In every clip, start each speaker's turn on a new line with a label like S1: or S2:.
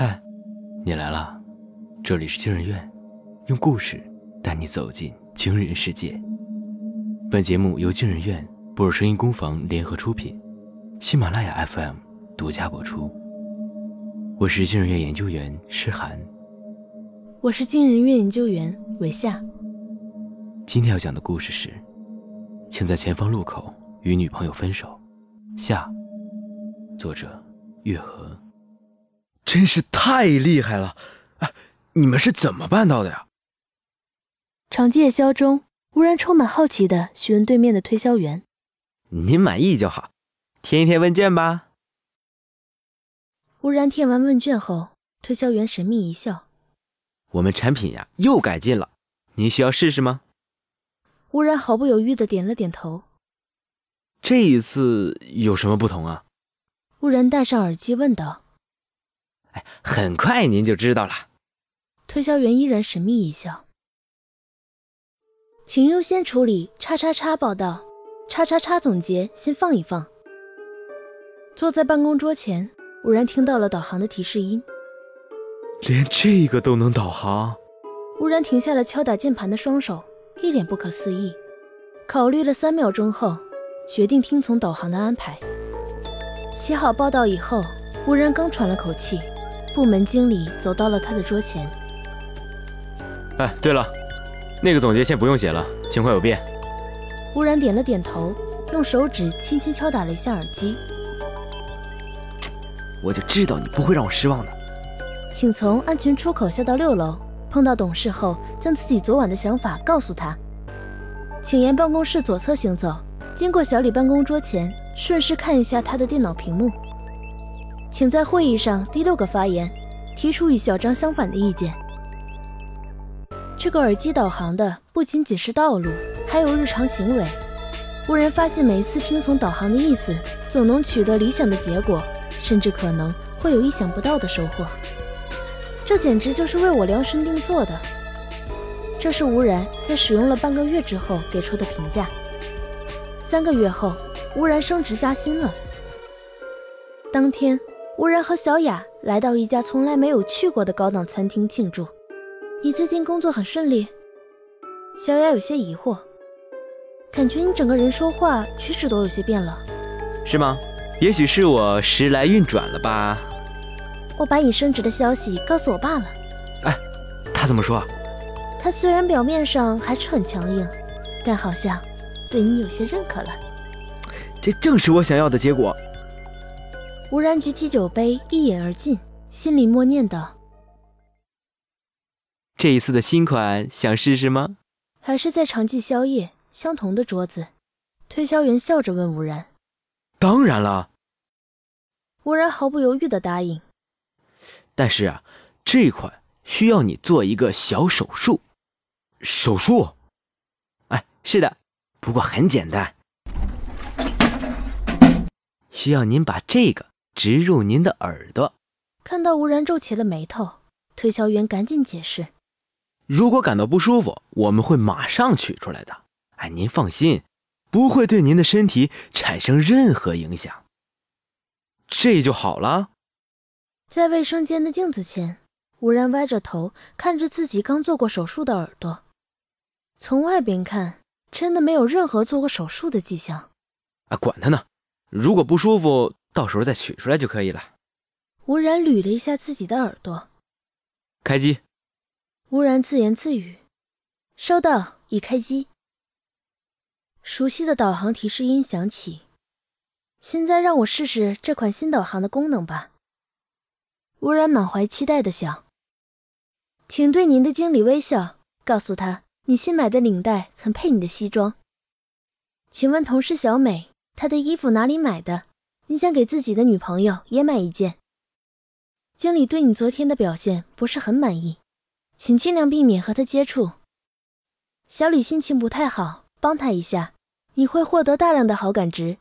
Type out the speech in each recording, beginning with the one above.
S1: 嗨，你来了，这里是惊人院，用故事带你走进惊人世界。本节目由惊人院、布尔声音工坊联合出品，喜马拉雅 FM 独家播出。我是惊人院研究员诗涵，
S2: 我是惊人院研究员韦夏。
S1: 今天要讲的故事是，请在前方路口与女朋友分手。下，作者月河。
S3: 真是太厉害了！哎，你们是怎么办到的呀？
S2: 长夜宵中，吴然充满好奇的询问对面的推销员：“
S3: 您满意就好，填一填问卷吧。”
S2: 吴然填完问卷后，推销员神秘一笑：“
S3: 我们产品呀又改进了，您需要试试吗？”
S2: 吴然毫不犹豫的点了点头。
S3: 这一次有什么不同啊？
S2: 吴然戴上耳机问道。
S3: 哎，很快您就知道了。
S2: 推销员依然神秘一笑。请优先处理叉叉叉报道，叉叉叉总结先放一放。坐在办公桌前，忽然听到了导航的提示音。
S3: 连这个都能导航？
S2: 忽然停下了敲打键盘的双手，一脸不可思议。考虑了三秒钟后，决定听从导航的安排。写好报道以后，忽然刚喘了口气。部门经理走到了他的桌前。
S3: 哎，对了，那个总结先不用写了，情况有变。
S2: 吴然点了点头，用手指轻轻敲打了一下耳机。
S3: 我就知道你不会让我失望的。
S2: 请从安全出口下到六楼，碰到董事后，将自己昨晚的想法告诉他。请沿办公室左侧行走，经过小李办公桌前，顺势看一下他的电脑屏幕。请在会议上第六个发言，提出与小张相反的意见。这个耳机导航的不仅仅是道路，还有日常行为。忽然发现，每一次听从导航的意思，总能取得理想的结果，甚至可能会有意想不到的收获。这简直就是为我量身定做的。这是吴然在使用了半个月之后给出的评价。三个月后，吴然升职加薪了。当天。吴然和小雅来到一家从来没有去过的高档餐厅庆祝。你最近工作很顺利？小雅有些疑惑，感觉你整个人说话举止都有些变了，
S3: 是吗？也许是我时来运转了吧。
S2: 我把你升职的消息告诉我爸了。
S3: 哎，他怎么说？
S2: 他虽然表面上还是很强硬，但好像对你有些认可了。
S3: 这正是我想要的结果。
S2: 吴然举起酒杯，一饮而尽，心里默念道：“
S3: 这一次的新款想试试吗？”
S2: 还是在长记宵夜相同的桌子，推销员笑着问吴然：“
S3: 当然了。”
S2: 吴然毫不犹豫的答应。
S3: 但是啊，这款需要你做一个小手术。手术？哎，是的，不过很简单，需要您把这个。植入您的耳朵。
S2: 看到吴然皱起了眉头，推销员赶紧解释：“
S3: 如果感到不舒服，我们会马上取出来的。哎，您放心，不会对您的身体产生任何影响。这就好了。”
S2: 在卫生间的镜子前，吴然歪着头看着自己刚做过手术的耳朵。从外边看，真的没有任何做过手术的迹象。
S3: 啊，管他呢！如果不舒服。到时候再取出来就可以了。
S2: 吴然捋了一下自己的耳朵，
S3: 开机。
S2: 吴然自言自语：“收到，已开机。”熟悉的导航提示音响起。现在让我试试这款新导航的功能吧。吴然满怀期待的想：“请对您的经理微笑，告诉他你新买的领带很配你的西装。请问同事小美，她的衣服哪里买的？”你想给自己的女朋友也买一件。经理对你昨天的表现不是很满意，请尽量避免和他接触。小李心情不太好，帮他一下，你会获得大量的好感值。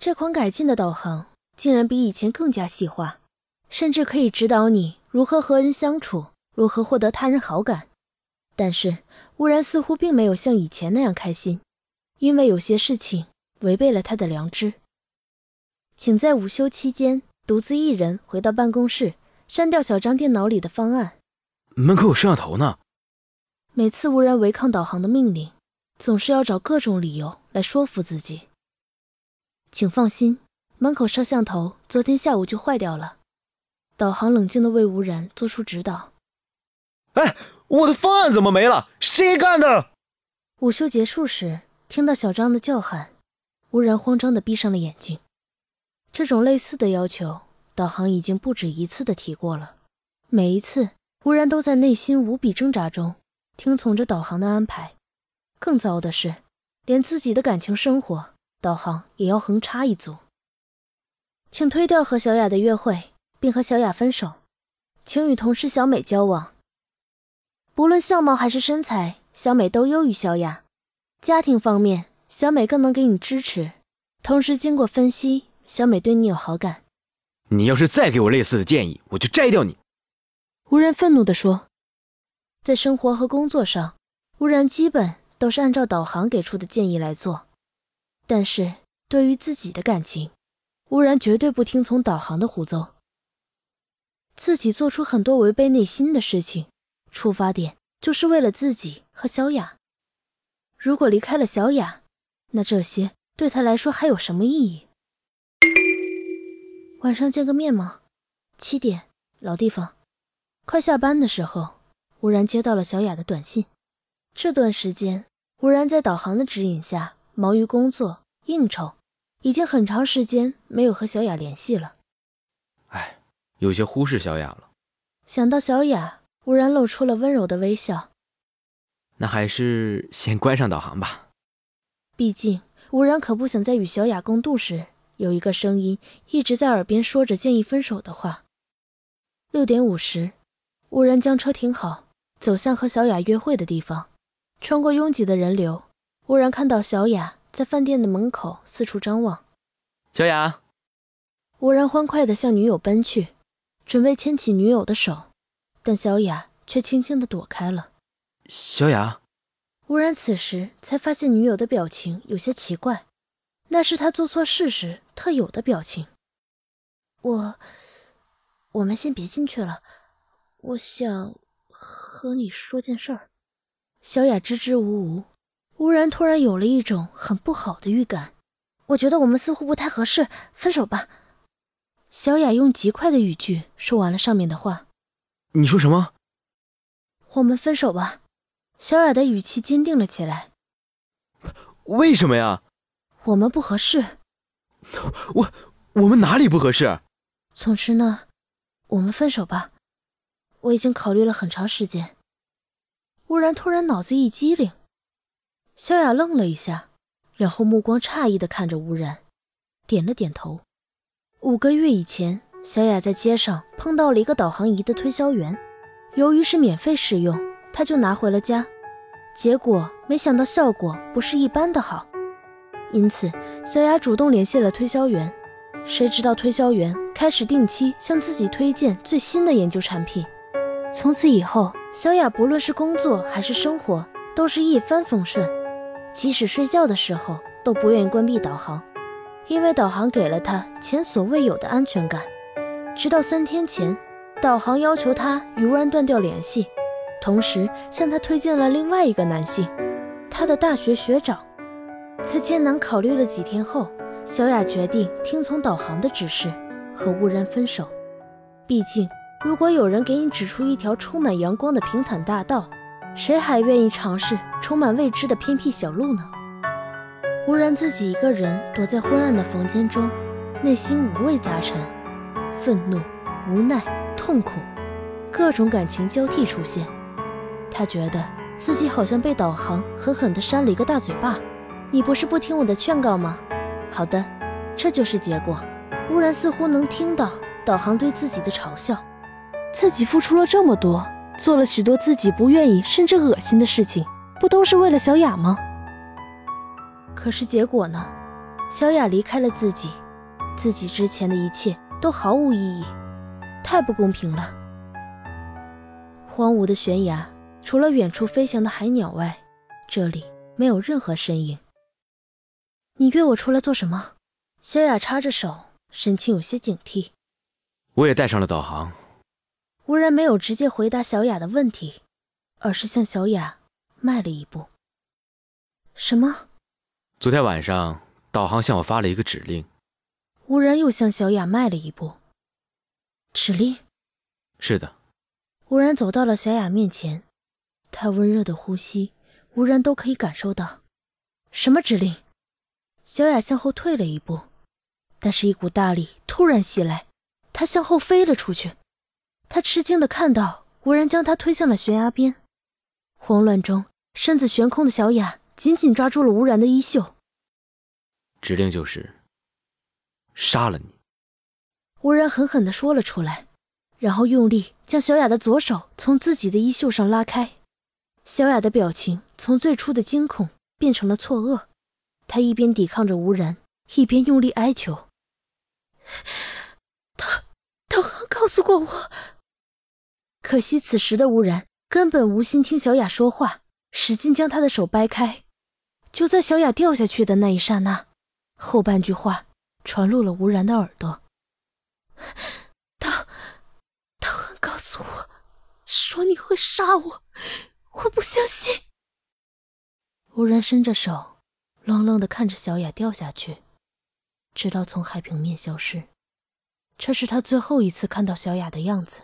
S2: 这款改进的导航竟然比以前更加细化，甚至可以指导你如何和人相处，如何获得他人好感。但是乌然似乎并没有像以前那样开心，因为有些事情违背了他的良知。请在午休期间独自一人回到办公室，删掉小张电脑里的方案。
S3: 门口有摄像头呢。
S2: 每次无人违抗导航的命令，总是要找各种理由来说服自己。请放心，门口摄像头昨天下午就坏掉了。导航冷静的为吴然做出指导。
S3: 哎，我的方案怎么没了？谁干的？
S2: 午休结束时，听到小张的叫喊，吴然慌张的闭上了眼睛。这种类似的要求，导航已经不止一次的提过了。每一次，吴然都在内心无比挣扎中。听从着导航的安排，更糟的是，连自己的感情生活，导航也要横插一足。请推掉和小雅的约会，并和小雅分手，请与同事小美交往。不论相貌还是身材，小美都优于小雅。家庭方面，小美更能给你支持。同时，经过分析，小美对你有好感。
S3: 你要是再给我类似的建议，我就摘掉你。
S2: 无人愤怒地说。在生活和工作上，吴然基本都是按照导航给出的建议来做，但是对于自己的感情，吴然绝对不听从导航的胡诌。自己做出很多违背内心的事情，出发点就是为了自己和小雅。如果离开了小雅，那这些对他来说还有什么意义？晚上见个面吗？七点，老地方。快下班的时候。吴然接到了小雅的短信。这段时间，吴然在导航的指引下忙于工作应酬，已经很长时间没有和小雅联系了。
S3: 哎，有些忽视小雅了。
S2: 想到小雅，吴然露出了温柔的微笑。
S3: 那还是先关上导航吧。
S2: 毕竟，吴然可不想在与小雅共度时，有一个声音一直在耳边说着建议分手的话。六点五十，吴然将车停好。走向和小雅约会的地方，穿过拥挤的人流，吴然看到小雅在饭店的门口四处张望。
S3: 小雅，
S2: 吴然欢快地向女友奔去，准备牵起女友的手，但小雅却轻轻地躲开了。
S3: 小雅，
S2: 吴然此时才发现女友的表情有些奇怪，那是他做错事时特有的表情。我，我们先别进去了，我想。和你说件事儿，小雅支支吾吾，忽然突然有了一种很不好的预感。我觉得我们似乎不太合适，分手吧。小雅用极快的语句说完了上面的话。
S3: 你说什么？
S2: 我们分手吧。小雅的语气坚定了起来。
S3: 为什么呀？
S2: 我们不合适。
S3: 我我们哪里不合适？
S2: 总之呢，我们分手吧。我已经考虑了很长时间。忽然，突然脑子一激灵，萧雅愣了一下，然后目光诧异的看着吴然，点了点头。五个月以前，小雅在街上碰到了一个导航仪的推销员，由于是免费试用，她就拿回了家。结果没想到效果不是一般的好，因此小雅主动联系了推销员。谁知道推销员开始定期向自己推荐最新的研究产品。从此以后，小雅不论是工作还是生活，都是一帆风顺。即使睡觉的时候，都不愿意关闭导航，因为导航给了她前所未有的安全感。直到三天前，导航要求她与乌然断掉联系，同时向她推荐了另外一个男性，她的大学学长。在艰难考虑了几天后，小雅决定听从导航的指示，和吴然分手。毕竟。如果有人给你指出一条充满阳光的平坦大道，谁还愿意尝试充满未知的偏僻小路呢？吴然，自己一个人躲在昏暗的房间中，内心五味杂陈，愤怒、无奈、痛苦，各种感情交替出现。他觉得自己好像被导航狠狠地扇了一个大嘴巴。你不是不听我的劝告吗？好的，这就是结果。忽然，似乎能听到导航对自己的嘲笑。自己付出了这么多，做了许多自己不愿意甚至恶心的事情，不都是为了小雅吗？可是结果呢？小雅离开了自己，自己之前的一切都毫无意义，太不公平了。荒芜的悬崖，除了远处飞翔的海鸟外，这里没有任何身影。你约我出来做什么？小雅插着手，神情有些警惕。
S3: 我也带上了导航。
S2: 吴然没有直接回答小雅的问题，而是向小雅迈了一步。什么？
S3: 昨天晚上，导航向我发了一个指令。
S2: 吴然又向小雅迈了一步。指令？
S3: 是的。
S2: 吴然走到了小雅面前，他温热的呼吸，吴然都可以感受到。什么指令？小雅向后退了一步，但是一股大力突然袭来，她向后飞了出去。她吃惊的看到无然将她推向了悬崖边，慌乱中身子悬空的小雅紧紧抓住了吴然的衣袖。
S3: 指令就是杀了你。
S2: 吴然狠狠的说了出来，然后用力将小雅的左手从自己的衣袖上拉开。小雅的表情从最初的惊恐变成了错愕。他一边抵抗着吴然，一边用力哀求：“导导航告诉过我。”可惜此时的吴然根本无心听小雅说话，使劲将她的手掰开。就在小雅掉下去的那一刹那，后半句话传入了吴然的耳朵：“导导航告诉我，说你会杀我，我不相信。”吴然伸着手。愣愣的看着小雅掉下去，直到从海平面消失。这是他最后一次看到小雅的样子。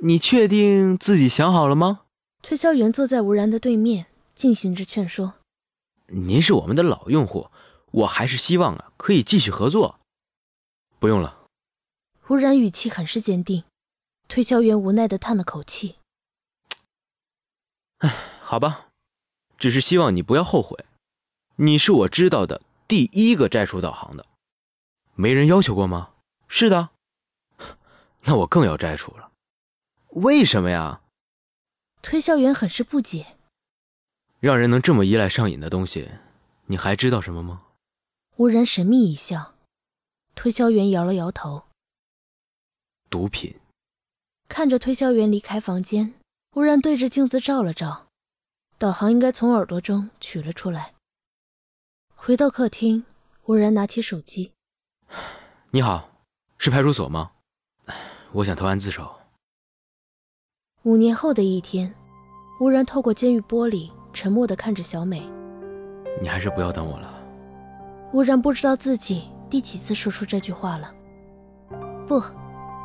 S3: 你确定自己想好了吗？
S2: 推销员坐在吴然的对面，进行着劝说。
S3: 您是我们的老用户，我还是希望啊可以继续合作。不用了。
S2: 吴然语气很是坚定。推销员无奈的叹了口气。
S3: 唉，好吧。只是希望你不要后悔，你是我知道的第一个摘除导航的，没人要求过吗？是的，那我更要摘除了。为什么呀？
S2: 推销员很是不解。
S3: 让人能这么依赖上瘾的东西，你还知道什么吗？
S2: 吴然神秘一笑，推销员摇了摇头。
S3: 毒品。
S2: 看着推销员离开房间，吴然对着镜子照了照。导航应该从耳朵中取了出来。回到客厅，吴然拿起手机：“
S3: 你好，是派出所吗？我想投案自首。”
S2: 五年后的一天，吴然透过监狱玻璃，沉默地看着小美：“
S3: 你还是不要等我了。”
S2: 吴然不知道自己第几次说出这句话了。“不，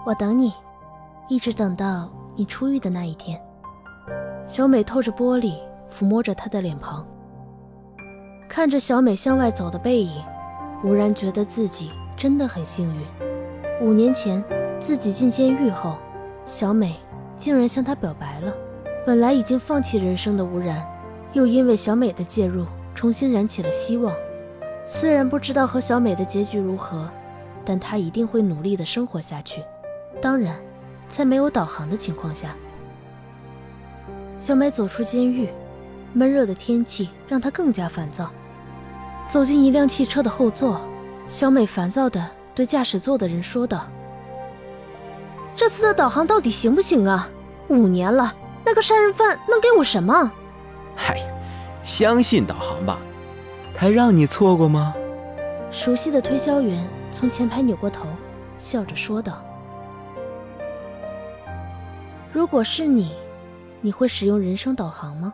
S2: 我等你，一直等到你出狱的那一天。”小美透着玻璃。抚摸着他的脸庞，看着小美向外走的背影，吴然觉得自己真的很幸运。五年前自己进监狱后，小美竟然向他表白了。本来已经放弃人生的吴然，又因为小美的介入，重新燃起了希望。虽然不知道和小美的结局如何，但他一定会努力的生活下去。当然，在没有导航的情况下。小美走出监狱。闷热的天气让他更加烦躁。走进一辆汽车的后座，小美烦躁地对驾驶座的人说道：“这次的导航到底行不行啊？五年了，那个杀人犯能给我什么？”“
S3: 嗨，相信导航吧，他让你错过吗？”
S2: 熟悉的推销员从前排扭过头，笑着说道：“如果是你，你会使用人生导航吗？”